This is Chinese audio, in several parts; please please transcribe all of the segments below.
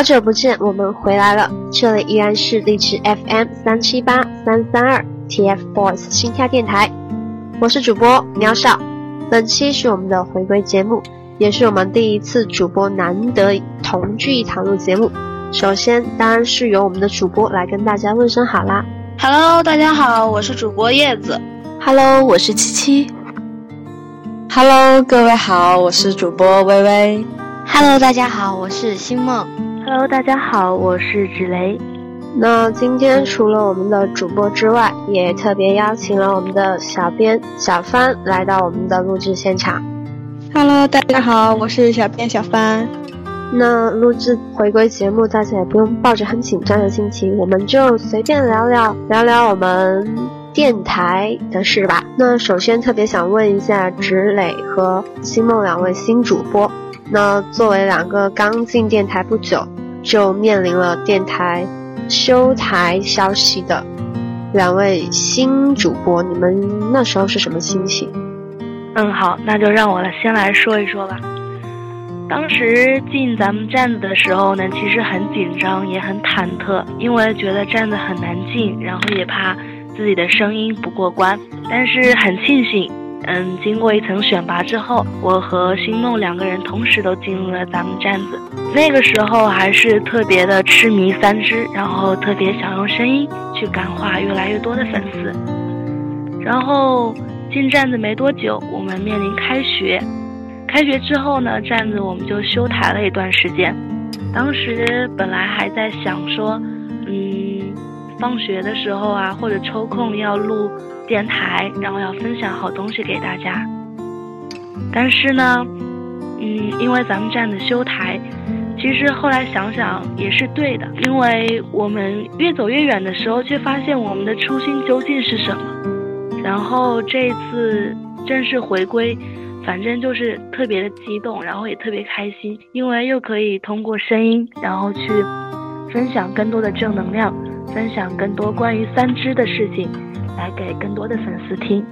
好久不见，我们回来了。这里依然是荔枝 FM 三七八三三二 TFBOYS 心跳电台，我是主播喵少。本期是我们的回归节目，也是我们第一次主播难得同聚一堂录节目。首先，当然是由我们的主播来跟大家问声好啦。Hello，大家好，我是主播叶子。Hello，我是七七。Hello，各位好，我是主播微微。Hello，大家好，我是星梦。Hello，大家好，我是芷雷。那今天除了我们的主播之外，也特别邀请了我们的小编小帆来到我们的录制现场。Hello，大家好，我是小编小帆。那录制回归节目，大家也不用抱着很紧张的心情，我们就随便聊聊聊聊我们电台的事吧。那首先特别想问一下芷磊和星梦两位新主播，那作为两个刚进电台不久。就面临了电台休台消息的两位新主播，你们那时候是什么心情？嗯，好，那就让我先来说一说吧。当时进咱们站子的时候呢，其实很紧张，也很忐忑，因为觉得站子很难进，然后也怕自己的声音不过关。但是很庆幸。嗯，经过一层选拔之后，我和星梦两个人同时都进入了咱们站子。那个时候还是特别的痴迷三只，然后特别想用声音去感化越来越多的粉丝。然后进站子没多久，我们面临开学。开学之后呢，站子我们就休台了一段时间。当时本来还在想说，嗯，放学的时候啊，或者抽空要录。电台，然后要分享好东西给大家。但是呢，嗯，因为咱们站的修台，其实后来想想也是对的，因为我们越走越远的时候，却发现我们的初心究竟是什么。然后这次正式回归，反正就是特别的激动，然后也特别开心，因为又可以通过声音，然后去分享更多的正能量，分享更多关于三只的事情。来给更多的粉丝听。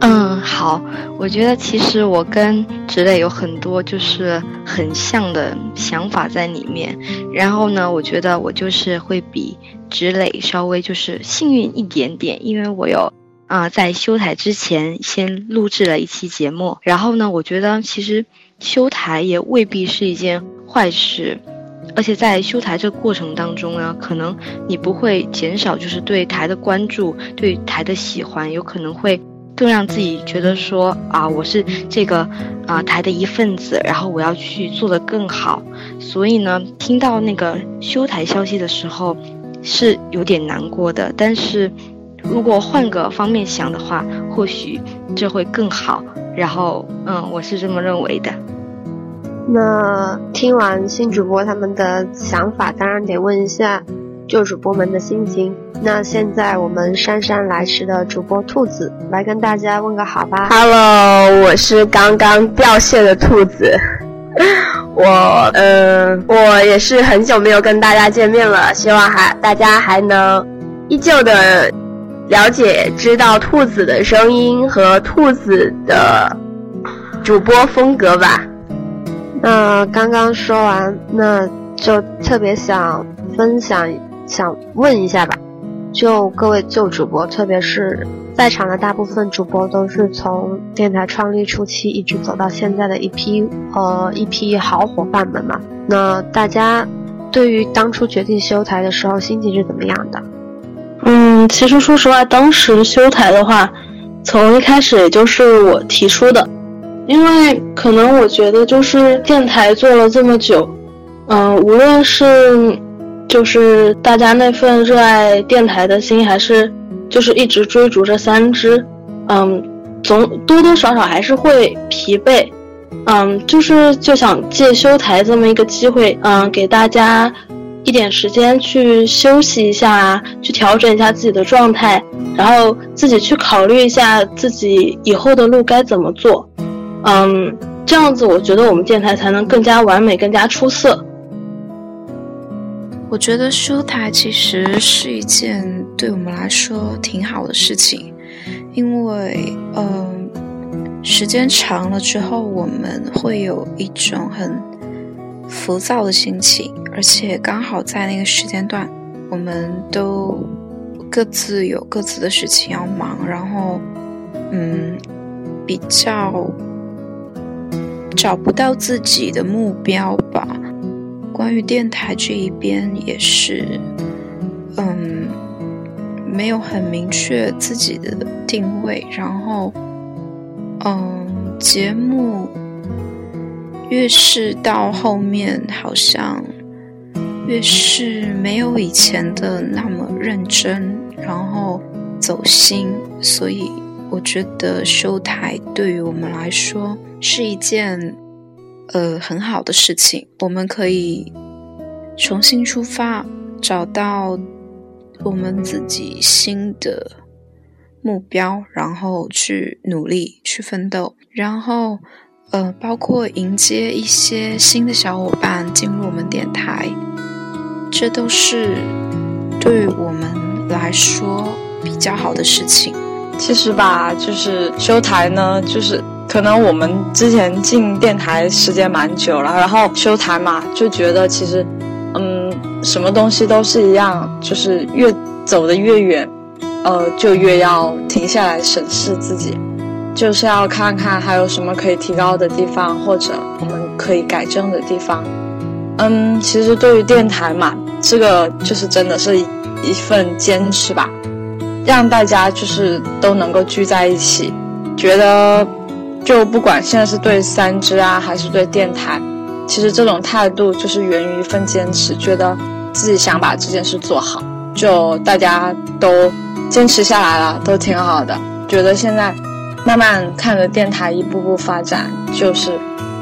嗯，好，我觉得其实我跟芷磊有很多就是很像的想法在里面。然后呢，我觉得我就是会比芷磊稍微就是幸运一点点，因为我有啊在修台之前先录制了一期节目。然后呢，我觉得其实修台也未必是一件坏事。而且在修台这个过程当中呢，可能你不会减少就是对台的关注，对台的喜欢，有可能会更让自己觉得说啊，我是这个啊台的一份子，然后我要去做得更好。所以呢，听到那个修台消息的时候，是有点难过的。但是如果换个方面想的话，或许这会更好。然后，嗯，我是这么认为的。那听完新主播他们的想法，当然得问一下旧主播们的心情。那现在我们姗姗来迟的主播兔子来跟大家问个好吧。Hello，我是刚刚掉线的兔子。我，嗯，我也是很久没有跟大家见面了，希望还大家还能依旧的了解、知道兔子的声音和兔子的主播风格吧。那刚刚说完，那就特别想分享，想问一下吧。就各位旧主播，特别是在场的大部分主播，都是从电台创立初期一直走到现在的一批呃一批好伙伴们嘛。那大家对于当初决定修台的时候，心情是怎么样的？嗯，其实说实话，当时修台的话，从一开始也就是我提出的。因为可能我觉得就是电台做了这么久，嗯，无论是就是大家那份热爱电台的心，还是就是一直追逐着三只，嗯，总多多少少还是会疲惫。嗯，就是就想借修台这么一个机会，嗯，给大家一点时间去休息一下，去调整一下自己的状态，然后自己去考虑一下自己以后的路该怎么做。嗯，这样子我觉得我们电台才能更加完美、更加出色。我觉得修台其实是一件对我们来说挺好的事情，因为，嗯，时间长了之后，我们会有一种很浮躁的心情，而且刚好在那个时间段，我们都各自有各自的事情要忙，然后，嗯，比较找不到自己的目标吧。关于电台这一边也是，嗯，没有很明确自己的定位，然后，嗯，节目越是到后面，好像越是没有以前的那么认真，然后走心，所以我觉得收台对于我们来说是一件。呃，很好的事情，我们可以重新出发，找到我们自己新的目标，然后去努力去奋斗，然后呃，包括迎接一些新的小伙伴进入我们电台，这都是对我们来说比较好的事情。其实吧，就是修台呢，就是。可能我们之前进电台时间蛮久了，然后修台嘛，就觉得其实，嗯，什么东西都是一样，就是越走得越远，呃，就越要停下来审视自己，就是要看看还有什么可以提高的地方，或者我们可以改正的地方。嗯，其实对于电台嘛，这个就是真的是一份坚持吧，让大家就是都能够聚在一起，觉得。就不管现在是对三只啊，还是对电台，其实这种态度就是源于一份坚持，觉得自己想把这件事做好。就大家都坚持下来了，都挺好的。觉得现在慢慢看着电台一步步发展，就是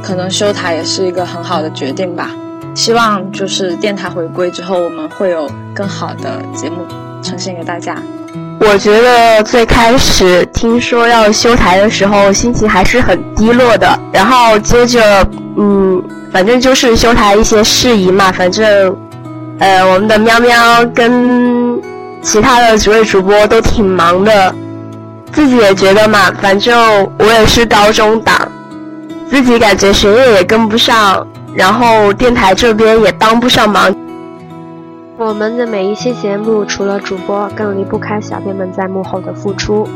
可能修台也是一个很好的决定吧。希望就是电台回归之后，我们会有更好的节目呈现给大家。我觉得最开始听说要修台的时候，心情还是很低落的。然后接着，嗯，反正就是修台一些事宜嘛。反正，呃，我们的喵喵跟其他的几位主播都挺忙的，自己也觉得嘛，反正我也是高中党，自己感觉学业也跟不上，然后电台这边也帮不上忙。我们的每一期节目，除了主播，更离不开小编们在幕后的付出。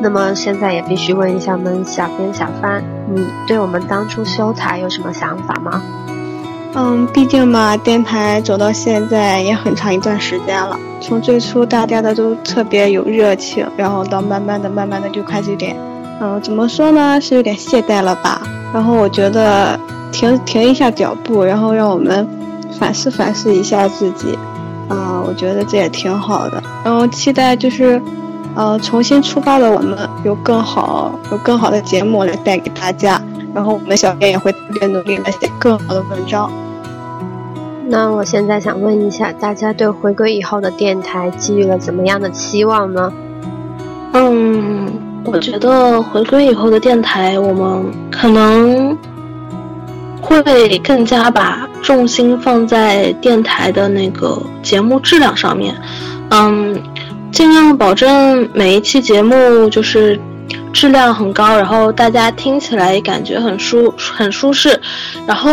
那么现在也必须问一下我们小编小帆，你对我们当初修台有什么想法吗？嗯，毕竟嘛，电台走到现在也很长一段时间了。从最初大家的都特别有热情，然后到慢慢的、慢慢的就开始有点，嗯，怎么说呢，是有点懈怠了吧？然后我觉得停停一下脚步，然后让我们。反思反思一下自己，啊，我觉得这也挺好的。然后期待就是，呃，重新出发的我们有更好、有更好的节目来带给大家。然后我们小编也会特别努力来写更好的文章。那我现在想问一下，大家对回归以后的电台寄予了怎么样的期望呢？嗯，我觉得回归以后的电台，我们可能。会更加把重心放在电台的那个节目质量上面，嗯，尽量保证每一期节目就是质量很高，然后大家听起来感觉很舒很舒适，然后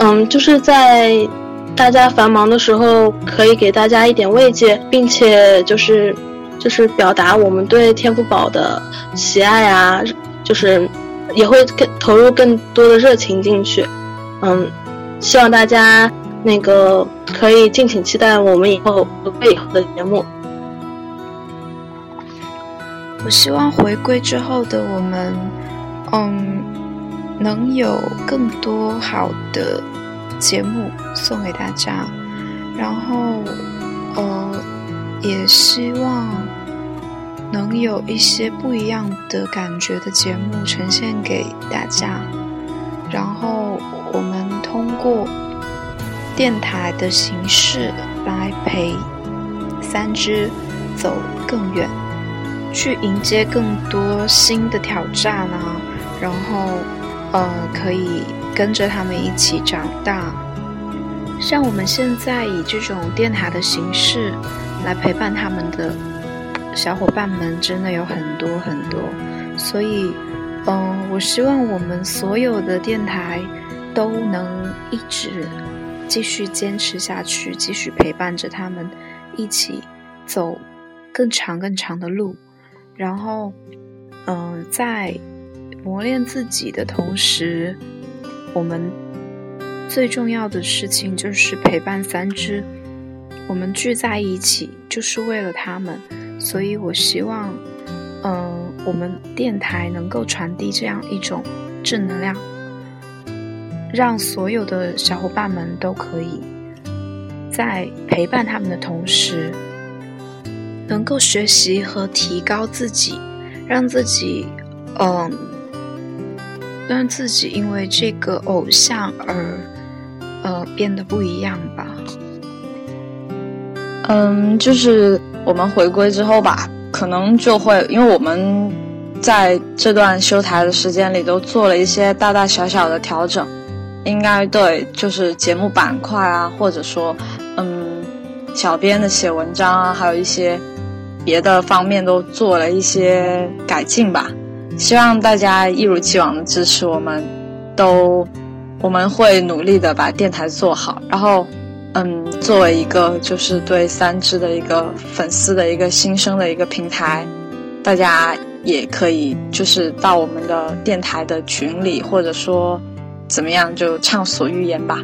嗯，就是在大家繁忙的时候可以给大家一点慰藉，并且就是就是表达我们对天赋宝的喜爱啊，就是。也会更投入更多的热情进去，嗯，希望大家那个可以敬请期待我们以后回归以后的节目。我希望回归之后的我们，嗯，能有更多好的节目送给大家，然后，呃，也希望能有一些不一样的感觉的节目呈现给大家，然后我们过电台的形式来陪三只走更远，去迎接更多新的挑战啊，然后呃可以跟着他们一起长大。像我们现在以这种电台的形式来陪伴他们的小伙伴们，真的有很多很多。所以，嗯，我希望我们所有的电台都能一直继续坚持下去，继续陪伴着他们一起走更长更长的路。然后，嗯，在磨练自己的同时，我们。最重要的事情就是陪伴三只，我们聚在一起就是为了他们，所以我希望，嗯，我们电台能够传递这样一种正能量，让所有的小伙伴们都可以在陪伴他们的同时，能够学习和提高自己，让自己，嗯，让自己因为这个偶像而。呃，变得不一样吧。嗯，就是我们回归之后吧，可能就会，因为我们在这段修台的时间里都做了一些大大小小的调整，应该对，就是节目板块啊，或者说，嗯，小编的写文章啊，还有一些别的方面都做了一些改进吧。希望大家一如既往的支持我们，都。我们会努力的把电台做好，然后，嗯，作为一个就是对三只的一个粉丝的一个新生的一个平台，大家也可以就是到我们的电台的群里，或者说怎么样就畅所欲言吧。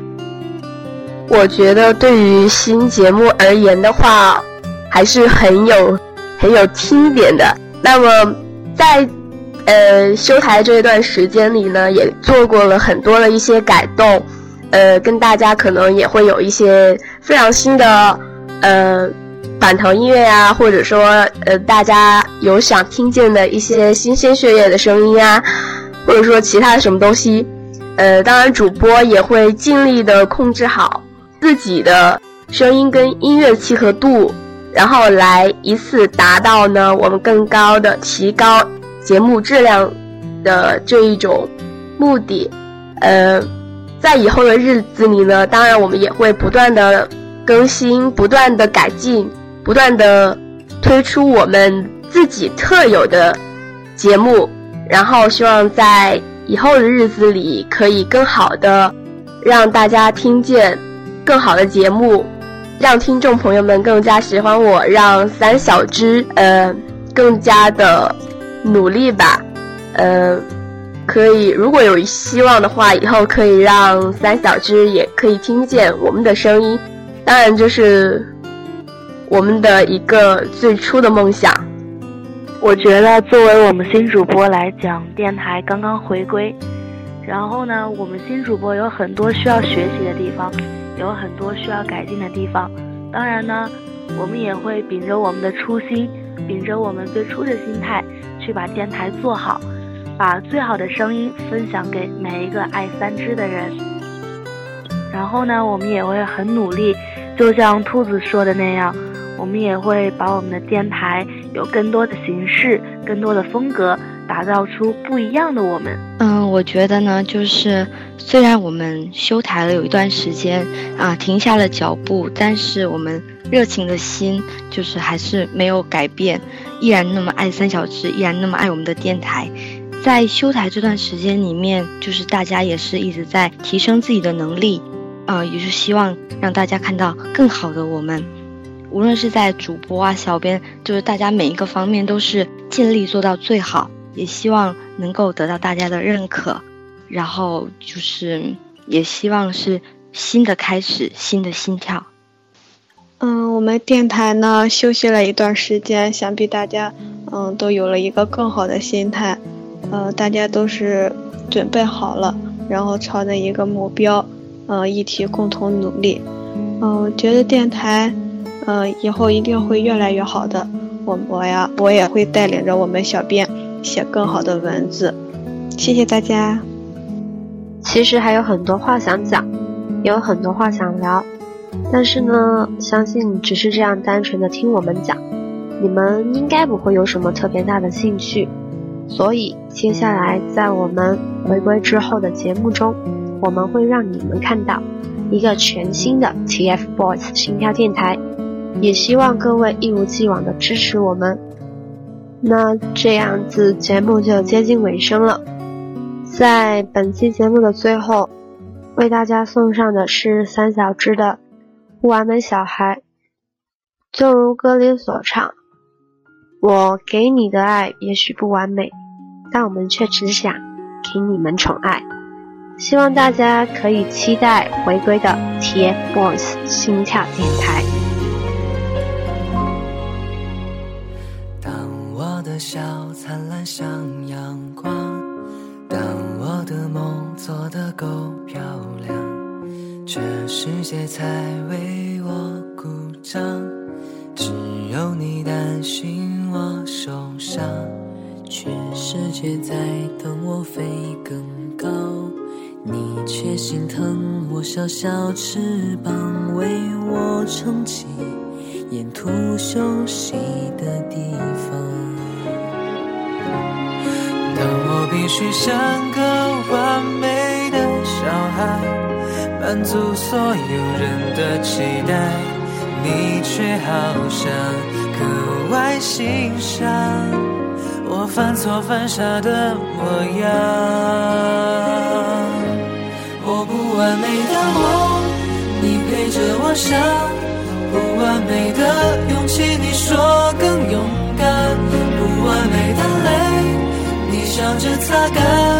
我觉得对于新节目而言的话，还是很有很有听点的。那么在。呃，修台这一段时间里呢，也做过了很多的一些改动，呃，跟大家可能也会有一些非常新的呃板头音乐啊，或者说呃大家有想听见的一些新鲜血液的声音啊，或者说其他什么东西，呃，当然主播也会尽力的控制好自己的声音跟音乐契合度，然后来以此达到呢我们更高的提高。节目质量的这一种目的，呃，在以后的日子里呢，当然我们也会不断的更新、不断的改进、不断的推出我们自己特有的节目，然后希望在以后的日子里可以更好的让大家听见更好的节目，让听众朋友们更加喜欢我，让三小只呃更加的。努力吧，呃，可以。如果有希望的话，以后可以让三小只也可以听见我们的声音。当然，这是我们的一个最初的梦想。我觉得，作为我们新主播来讲，电台刚刚回归，然后呢，我们新主播有很多需要学习的地方，有很多需要改进的地方。当然呢，我们也会秉着我们的初心，秉着我们最初的心态。去把电台做好，把最好的声音分享给每一个爱三只的人。然后呢，我们也会很努力，就像兔子说的那样，我们也会把我们的电台有更多的形式、更多的风格，打造出不一样的我们。嗯，我觉得呢，就是虽然我们休台了有一段时间啊，停下了脚步，但是我们。热情的心就是还是没有改变，依然那么爱三小只，依然那么爱我们的电台。在修台这段时间里面，就是大家也是一直在提升自己的能力，呃，也是希望让大家看到更好的我们。无论是在主播啊、小编，就是大家每一个方面都是尽力做到最好，也希望能够得到大家的认可。然后就是也希望是新的开始，新的心跳。嗯，我们电台呢休息了一段时间，想必大家嗯都有了一个更好的心态，呃，大家都是准备好了，然后朝着一个目标，嗯，一起共同努力。嗯，觉得电台，嗯，以后一定会越来越好的。我我呀，我也会带领着我们小编写更好的文字。谢谢大家。其实还有很多话想讲，也有很多话想聊，但是呢，相信只是这样单纯的听我们讲，你们应该不会有什么特别大的兴趣。所以接下来在我们回归之后的节目中，我们会让你们看到一个全新的 TFBOYS 心跳电台，也希望各位一如既往的支持我们。那这样子节目就接近尾声了。在本期节目的最后，为大家送上的是三小只的《不完美小孩》。就如歌里所唱：“我给你的爱也许不完美，但我们却只想给你们宠爱。”希望大家可以期待回归的 TFBOYS 心跳电台。世界才为我鼓掌。只有你担心我受伤，全世界在等我飞更高，你却心疼我小小翅膀，为我撑起沿途休息的地方。当我必须像个完美的小孩，满足所有人的期待，你却好像格外欣赏我犯错犯傻的模样。我不完美的梦，你陪着我想；不完美的勇气，你说更勇敢；不完美的泪。你笑着擦干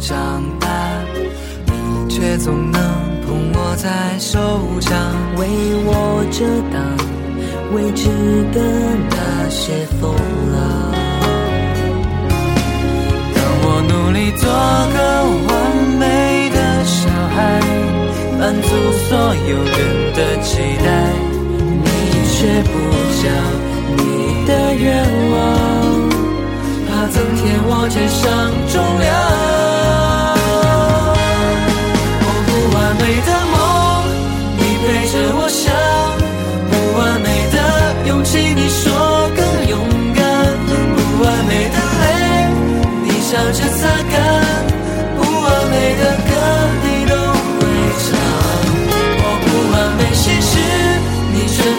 长大，你却总能捧我在手掌，为我遮挡未知的那些风浪。当我努力做个完美的小孩，满足所有人的期待，你却不讲你的愿望。怕增添我肩上重量。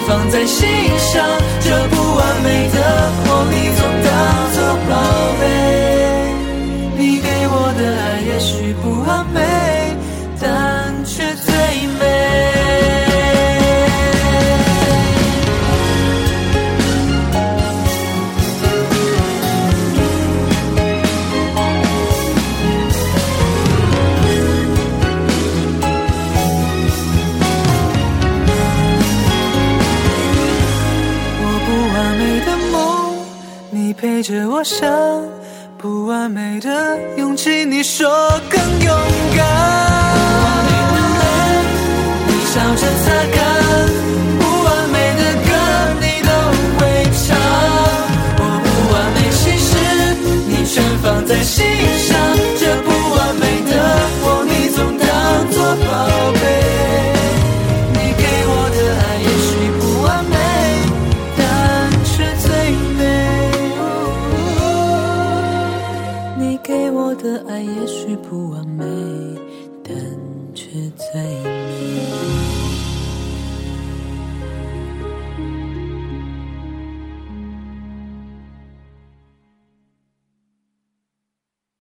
放在心上。这不完美的我，你总当作宝贝。你给我的爱，也许。不完美，舍。